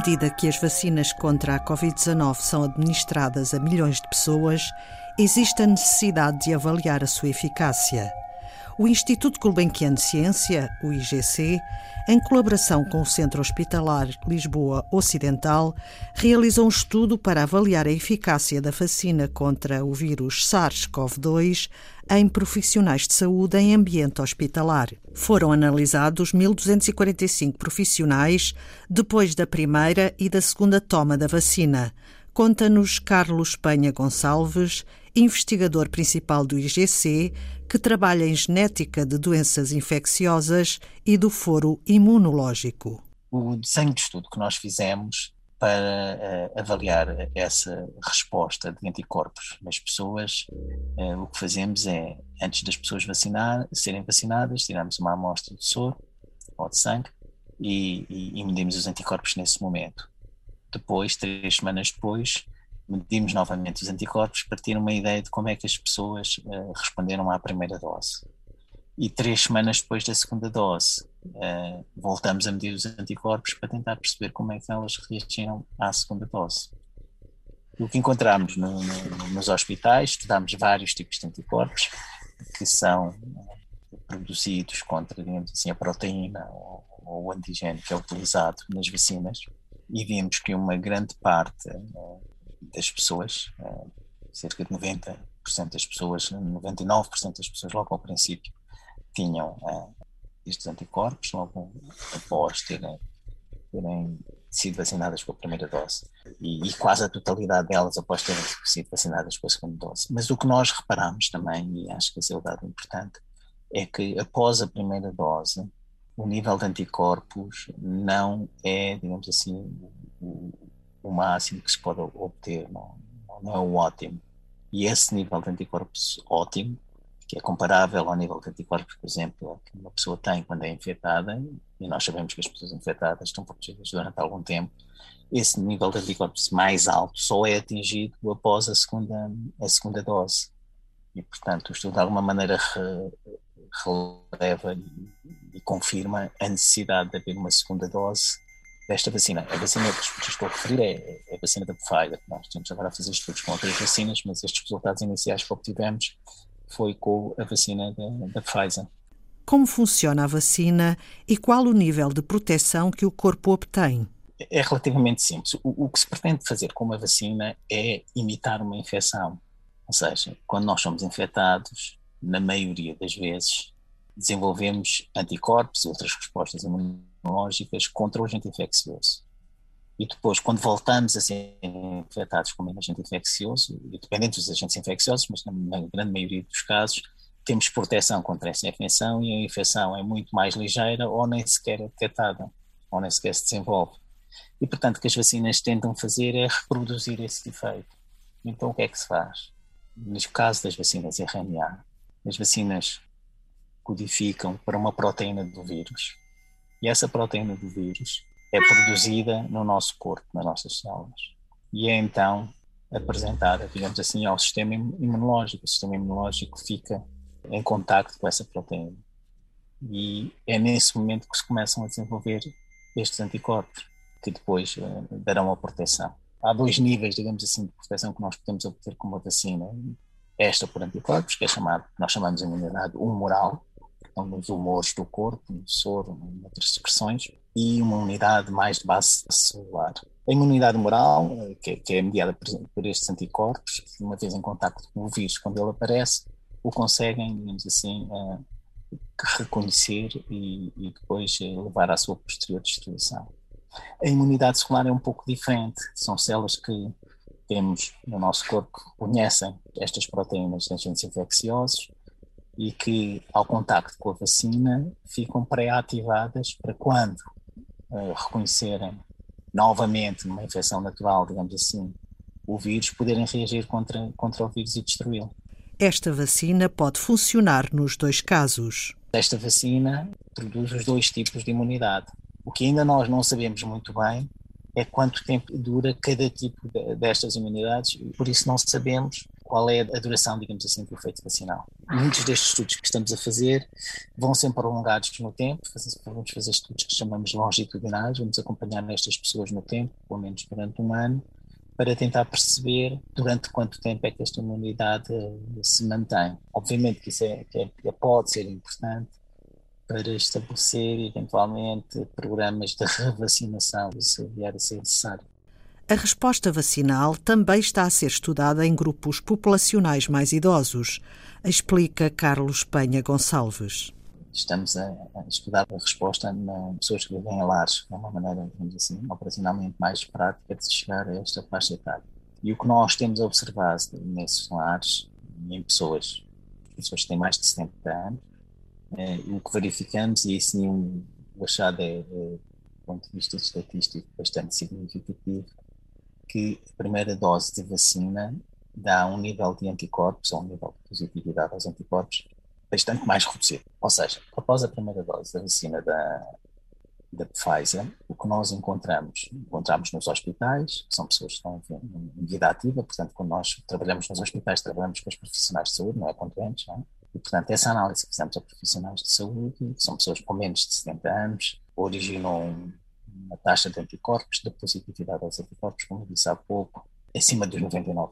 medida que as vacinas contra a Covid-19 são administradas a milhões de pessoas, existe a necessidade de avaliar a sua eficácia. O Instituto Gulbenkian de Ciência, o IGC, em colaboração com o Centro Hospitalar Lisboa Ocidental, realizou um estudo para avaliar a eficácia da vacina contra o vírus SARS-CoV-2 em profissionais de saúde em ambiente hospitalar. Foram analisados 1.245 profissionais depois da primeira e da segunda toma da vacina. Conta-nos Carlos Penha Gonçalves, investigador principal do IGC, que trabalha em genética de doenças infecciosas e do foro imunológico. O desenho de estudo que nós fizemos para uh, avaliar essa resposta de anticorpos nas pessoas, uh, o que fazemos é, antes das pessoas vacinar, serem vacinadas, tiramos uma amostra de soro ou de sangue e, e, e medimos os anticorpos nesse momento. Depois, três semanas depois, medimos novamente os anticorpos para ter uma ideia de como é que as pessoas uh, responderam à primeira dose. E três semanas depois da segunda dose, uh, voltamos a medir os anticorpos para tentar perceber como é que elas reagiram à segunda dose. O que encontramos no, no, nos hospitais, estudámos vários tipos de anticorpos que são eh, produzidos contra, digamos assim, a proteína ou, ou o antigênio que é utilizado nas vacinas e vimos que uma grande parte das pessoas, eh, cerca de 90% das pessoas, 99% das pessoas logo ao princípio tinham eh, estes anticorpos, logo após terem, terem sido vacinadas com a primeira dose e, e, quase a totalidade delas após terem sido vacinadas com a segunda dose. Mas o que nós reparamos também, e acho que esse é o dado importante, é que após a primeira dose o nível de anticorpos não é, digamos assim, o, o máximo que se pode obter, não, não é o ótimo. E esse nível de anticorpos ótimo, que é comparável ao nível de anticorpos, por exemplo, que uma pessoa tem quando é infectada, e nós sabemos que as pessoas infectadas estão protegidas durante algum tempo, esse nível de anticorpos mais alto só é atingido após a segunda, a segunda dose. E, portanto, o estudo de alguma maneira re, releva e confirma a necessidade de haver uma segunda dose desta vacina. A vacina que estou a referir é, é a vacina da Pfizer. Nós temos agora a fazer estudos com outras vacinas, mas estes resultados iniciais que obtivemos foi com a vacina da, da Pfizer. Como funciona a vacina e qual o nível de proteção que o corpo obtém? É relativamente simples. O, o que se pretende fazer com uma vacina é imitar uma infecção. Ou seja, quando nós somos infectados, na maioria das vezes, desenvolvemos anticorpos e outras respostas imunológicas imunológicas contra o agente infeccioso. E depois, quando voltamos a ser infectados com um agente infeccioso, dependendo dos agentes infecciosos, mas na grande maioria dos casos, temos proteção contra essa infecção e a infecção é muito mais ligeira ou nem sequer é detectada, ou nem sequer se desenvolve. E, portanto, o que as vacinas tentam fazer é reproduzir esse efeito. Então, o que é que se faz? No caso das vacinas RNA, as vacinas codificam para uma proteína do vírus e essa proteína do vírus é produzida no nosso corpo, nas nossas células. E é então apresentada, digamos assim, ao sistema imunológico. O sistema imunológico fica em contacto com essa proteína. E é nesse momento que se começam a desenvolver estes anticorpos, que depois uh, darão a proteção. Há dois níveis, digamos assim, de proteção que nós podemos obter com uma vacina. Esta por anticorpos, que é chamado, nós chamamos de imunidade humoral, nos humores do corpo, no soro, em outras secreções, e uma unidade mais de base celular. A imunidade moral, eh, que, que é mediada por, por, estes anticorpos, uma vez em contato com o vírus, quando ele aparece, o conseguem, digamos assim, uh, reconhecer e, e, depois eh, levar à sua posterior destruição. A imunidade celular é um pouco diferente, são células que temos no nosso corpo que conhecem estas proteínas de agentes infecciosos e que, ao contacto com a vacina, ficam pré-ativadas para quando uh, reconhecerem novamente uma infecção natural, digamos assim, o vírus, poderem reagir contra, contra o vírus e destruí-lo. Esta vacina pode funcionar nos dois casos. Esta vacina produz os dois tipos de imunidade. O que ainda nós não sabemos muito bem é quanto tempo dura cada tipo de, destas imunidades, e por isso não sabemos qual é a duração, digamos assim, do efeito vacinal. Muitos destes estudos que estamos a fazer vão ser prolongados no tempo, vamos fazer estudos que chamamos longitudinais, vamos acompanhar nestas pessoas no tempo, pelo menos durante um ano, para tentar perceber durante quanto tempo é que esta imunidade se mantém. Obviamente que isso é, que é, pode ser importante para estabelecer eventualmente programas de revacinação, se vier a ser necessário. A resposta vacinal também está a ser estudada em grupos populacionais mais idosos, explica Carlos Penha Gonçalves. Estamos a, estudar a resposta em pessoas que vivem em lares, de uma maneira, digamos assim, operacionalmente mais prática de chegar a esta faixa etária. E o que nós temos observado nesses lares, em pessoas, pessoas que têm mais de 70 anos, é, o que verificamos, e isso o achado é, é, do ponto de vista estatístico, bastante significativo, que a primeira dose de vacina dá um nível de anticorpos, ou um nível de positividade aos anticorpos, bastante mais reduzido. Ou seja, após a primeira dose da vacina da, da Pfizer, o que nós encontramos, encontramos nos hospitais, que são pessoas que estão em vida ativa, portanto, quando nós trabalhamos nos hospitais, trabalhamos com os profissionais de saúde, não é com doentes, não é? E, portanto, essa análise que fizemos a profissionais de saúde, que são pessoas com menos de 70 anos, originam uma taxa de anticorpos, de positividade aos anticorpos, como disse há pouco, acima dos 99%.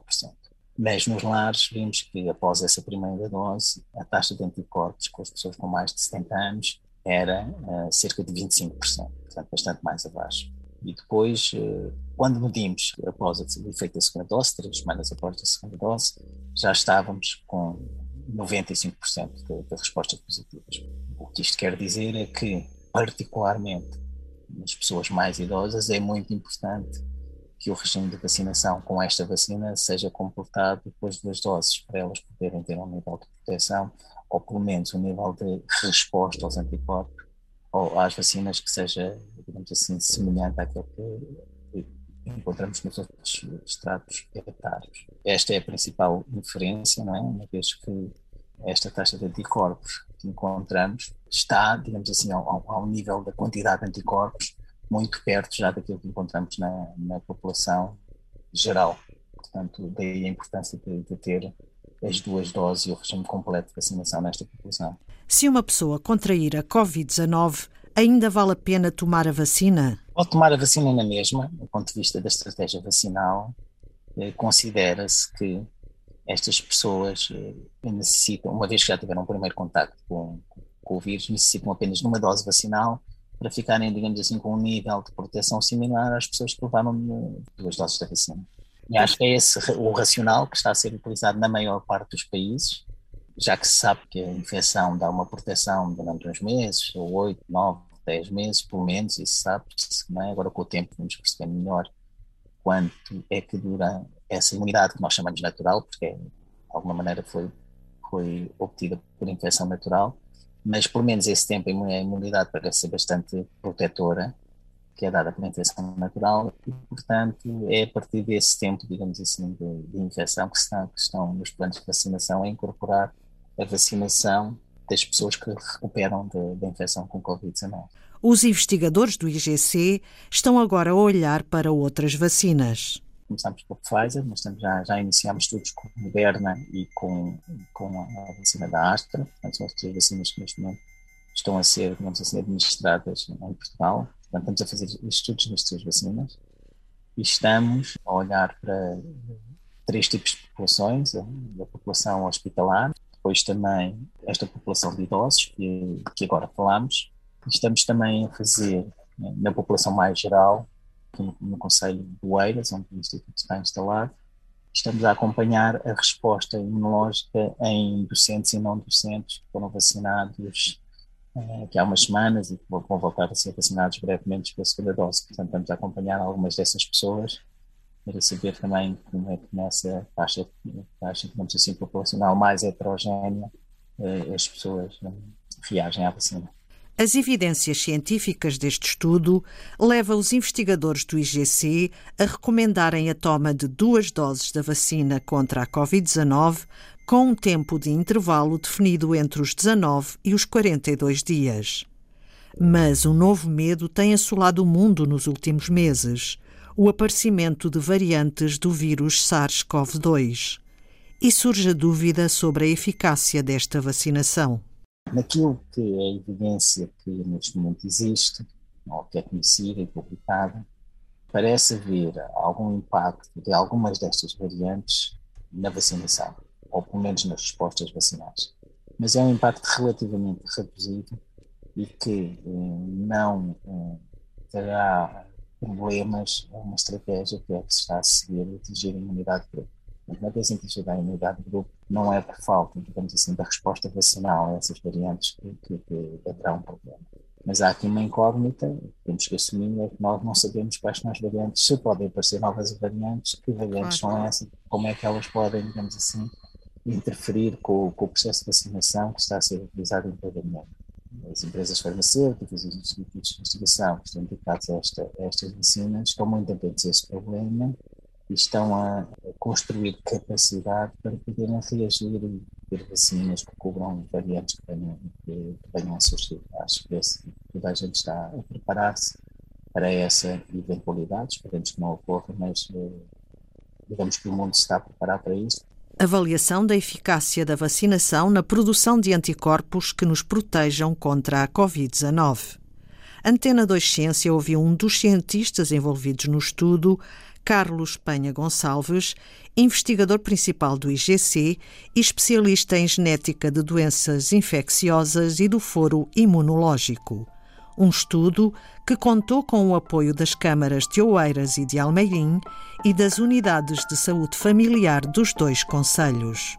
Mas nos lares vimos que após essa primeira dose, a taxa de anticorpos com as pessoas com mais de 70 anos era uh, cerca de 25%, portanto bastante mais abaixo. E depois, uh, quando medimos após o efeito da segunda dose, três semanas após a segunda dose, já estávamos com 95% de, de respostas positivas. O que isto quer dizer é que, particularmente nas pessoas mais idosas, é muito importante que o regime de vacinação com esta vacina seja completado depois de duas doses, para elas poderem ter um nível de proteção, ou pelo menos um nível de resposta aos anticorpos, ou às vacinas que seja, digamos assim, semelhante àquele que encontramos nos outros estratos etários. Esta é a principal inferência, não é? uma vez que esta taxa de anticorpos que encontramos está, digamos assim, ao, ao nível da quantidade de anticorpos muito perto já daquilo que encontramos na, na população geral. Portanto, daí a importância de, de ter as duas doses e o regime completo de vacinação nesta população. Se uma pessoa contrair a Covid-19, ainda vale a pena tomar a vacina? Ao tomar a vacina na mesma, do ponto de vista da estratégia vacinal, eh, considera-se que estas pessoas eh, necessitam, uma vez que já tiveram um primeiro contato com, com o vírus, necessitam apenas de uma dose vacinal para ficarem, digamos assim, com um nível de proteção similar às pessoas que levaram duas doses da vacina. E acho que é esse o racional que está a ser utilizado na maior parte dos países, já que se sabe que a infecção dá uma proteção durante uns meses, ou oito, nove, dez meses, pelo menos, isso sabe-se, é? agora com o tempo vamos perceber melhor quanto é que dura essa imunidade que nós chamamos natural, porque de alguma maneira foi, foi obtida por infecção natural, mas pelo menos esse tempo a imunidade parece ser bastante protetora, que é dada pela infecção natural, e portanto é a partir desse tempo, digamos assim, de, de infecção que, está, que estão nos planos de vacinação a incorporar a vacinação das pessoas que recuperam da infecção com Covid-19. Os investigadores do IGC estão agora a olhar para outras vacinas começamos por Pfizer, mas já, já iniciamos estudos com Moderna e com, com a vacina da Astra, portanto são as três vacinas que neste momento estão a ser, digamos assim, administradas em Portugal. Portanto, estamos a fazer estudos nestas três vacinas. E estamos a olhar para três tipos de populações, a população hospitalar, depois também esta população de idosos, que, que agora falamos, estamos também a fazer né, na população mais geral no, no Conselho de Oeiras, onde o Instituto está instalado, estamos a acompanhar a resposta imunológica em docentes e não docentes que foram vacinados eh, aqui há umas semanas e que vão voltar a ser vacinados brevemente pela segunda dose. Portanto, estamos a acompanhar algumas dessas pessoas para saber também como é que nessa faixa, faixa digamos assim, populacional mais heterogénea eh, as pessoas eh, reagem à vacina. As evidências científicas deste estudo levam os investigadores do IGC a recomendarem a toma de duas doses da vacina contra a Covid-19 com um tempo de intervalo definido entre os 19 e os 42 dias. Mas um novo medo tem assolado o mundo nos últimos meses: o aparecimento de variantes do vírus SARS-CoV-2. e surge a dúvida sobre a eficácia desta vacinação. Naquilo que é a evidência que neste momento existe, ou que é conhecida e publicada, parece haver algum impacto de algumas destas variantes na vacinação, ou pelo menos nas respostas vacinais. Mas é um impacto relativamente reduzido e que eh, não eh, terá problemas a uma estratégia que é que se está a seguir atingir a imunidade de grupo. Uma vez atingida a imunidade de grupo, não é por falta, digamos assim, da resposta vacinal a essas variantes que, que, um problema. Mas há aqui uma incógnita, temos que assumir, é que nós não sabemos quais são as variantes, se podem aparecer novas variantes, que variantes claro. são essas, como é que elas podem, digamos assim, interferir com, com, o processo de vacinação que está a ser utilizado em todo o mundo. As empresas farmacêuticas os institutos de investigação que estão dedicados a, esta, a estas vacinas estão muito atentos a este problema e estão a construir capacidade para poderem reagir e ter vacinas que cobram variantes que venham, que, venham a surgir. Acho que toda a gente está a preparar-se para essa eventualidade, esperemos que não ocorra, mas eh, digamos que o mundo está a preparar para isso. Avaliação da eficácia da vacinação na produção de anticorpos que nos protejam contra a Covid-19. Antena 2 Ciência ouviu um dos cientistas envolvidos no estudo, Carlos Penha Gonçalves, investigador principal do IGC e especialista em genética de doenças infecciosas e do foro imunológico. Um estudo que contou com o apoio das câmaras de Oeiras e de Almeirim e das unidades de saúde familiar dos dois conselhos.